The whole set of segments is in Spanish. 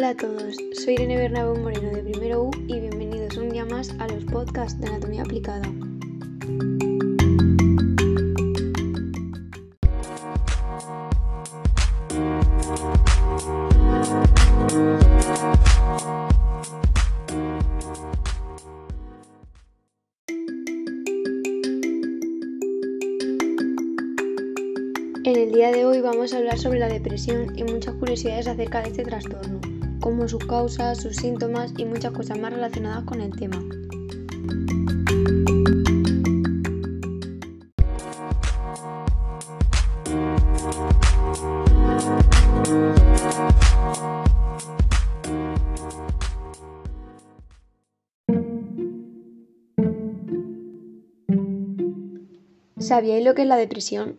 Hola a todos, soy Irene Bernabé Moreno de Primero U y bienvenidos un día más a los podcasts de Anatomía Aplicada. En el día de hoy vamos a hablar sobre la depresión y muchas curiosidades acerca de este trastorno, como sus causas, sus síntomas y muchas cosas más relacionadas con el tema. ¿Sabíais lo que es la depresión?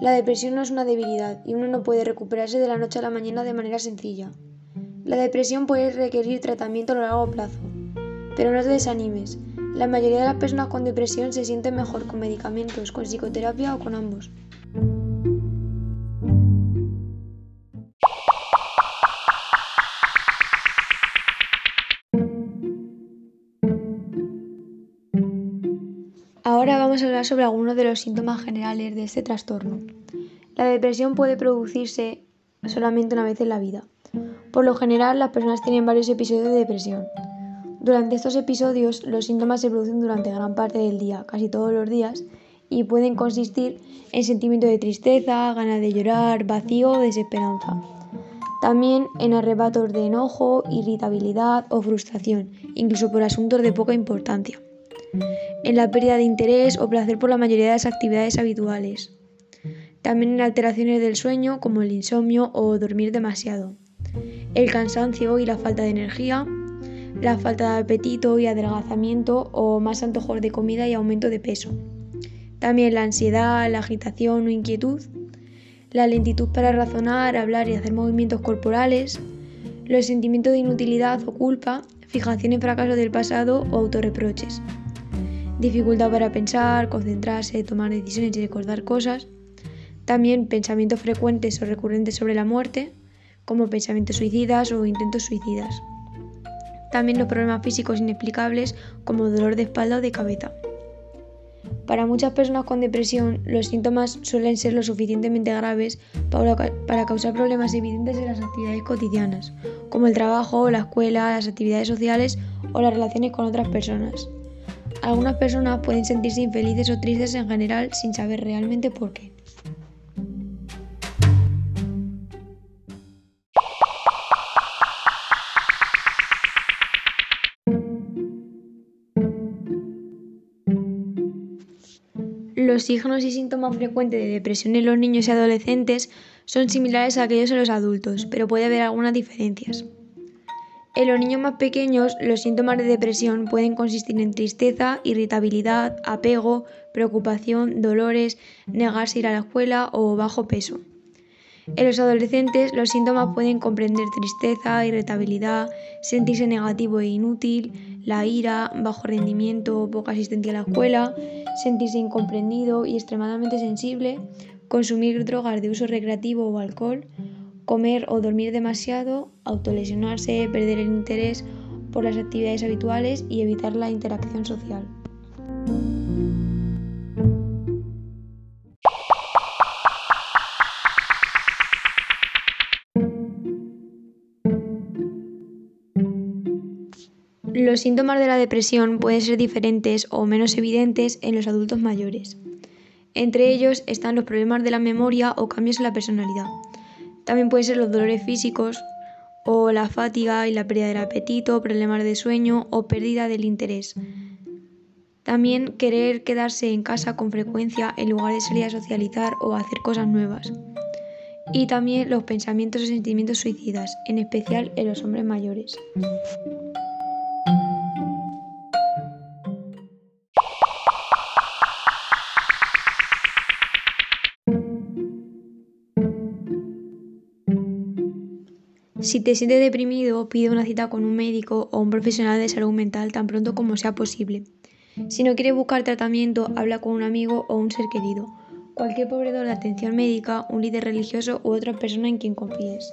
la depresión no es una debilidad y uno no puede recuperarse de la noche a la mañana de manera sencilla. La depresión puede requerir tratamiento a largo plazo. Pero no te desanimes. La mayoría de las personas con depresión se sienten mejor con medicamentos, con psicoterapia o con ambos. Ahora vamos a hablar sobre algunos de los síntomas generales de este trastorno. La depresión puede producirse solamente una vez en la vida. Por lo general, las personas tienen varios episodios de depresión. Durante estos episodios, los síntomas se producen durante gran parte del día, casi todos los días, y pueden consistir en sentimiento de tristeza, ganas de llorar, vacío o desesperanza. También en arrebatos de enojo, irritabilidad o frustración, incluso por asuntos de poca importancia en la pérdida de interés o placer por la mayoría de las actividades habituales. También en alteraciones del sueño como el insomnio o dormir demasiado. El cansancio y la falta de energía, la falta de apetito y adelgazamiento o más antojos de comida y aumento de peso. También la ansiedad, la agitación o inquietud, la lentitud para razonar, hablar y hacer movimientos corporales, los sentimientos de inutilidad o culpa, fijación en fracaso del pasado o autorreproches dificultad para pensar, concentrarse, tomar decisiones y recordar cosas. También pensamientos frecuentes o recurrentes sobre la muerte, como pensamientos suicidas o intentos suicidas. También los problemas físicos inexplicables como dolor de espalda o de cabeza. Para muchas personas con depresión, los síntomas suelen ser lo suficientemente graves para, causar problemas evidentes en las actividades cotidianas, como el trabajo, la escuela, las actividades sociales o las relaciones con otras personas. Algunas personas pueden sentirse infelices o tristes en general sin saber realmente por qué. Los signos y síntomas frecuentes de depresión en los niños y adolescentes son similares a aquellos en los adultos, pero puede haber algunas diferencias. En los niños más pequeños, los síntomas de depresión pueden consistir en tristeza, irritabilidad, apego, preocupación, dolores, negarse a ir a la escuela o bajo peso. En los adolescentes, los síntomas pueden comprender tristeza, irritabilidad, sentirse negativo e inútil, la ira, bajo rendimiento, poca asistencia a la escuela, sentirse incomprendido y extremadamente sensible, consumir drogas de uso recreativo o alcohol, comer o dormir demasiado, autolesionarse, perder el interés por las actividades habituales y evitar la interacción social. Los síntomas de la depresión pueden ser diferentes o menos evidentes en los adultos mayores. Entre ellos están los problemas de la memoria o cambios en la personalidad, también pueden ser los dolores físicos o la fatiga y la pérdida del apetito, problemas de sueño o pérdida del interés. También querer quedarse en casa con frecuencia en lugar de salir a socializar o hacer cosas nuevas. Y también los pensamientos y sentimientos suicidas, en especial en los hombres mayores. Si te sientes deprimido, pide una cita con un médico o un profesional de salud mental tan pronto como sea posible. Si no quieres buscar tratamiento, habla con un amigo o un ser querido, cualquier proveedor de atención médica, un líder religioso u otra persona en quien confíes.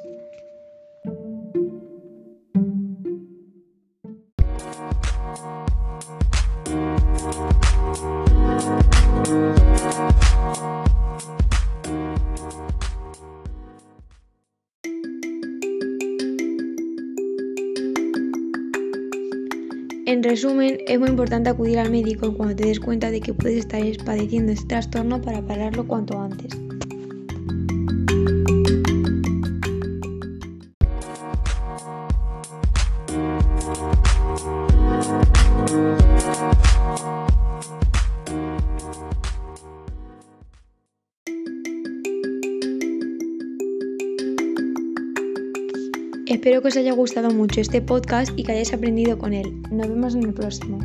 En resumen, es muy importante acudir al médico cuando te des cuenta de que puedes estar padeciendo este trastorno para pararlo cuanto antes. Espero que os haya gustado mucho este podcast y que hayáis aprendido con él. Nos vemos en el próximo.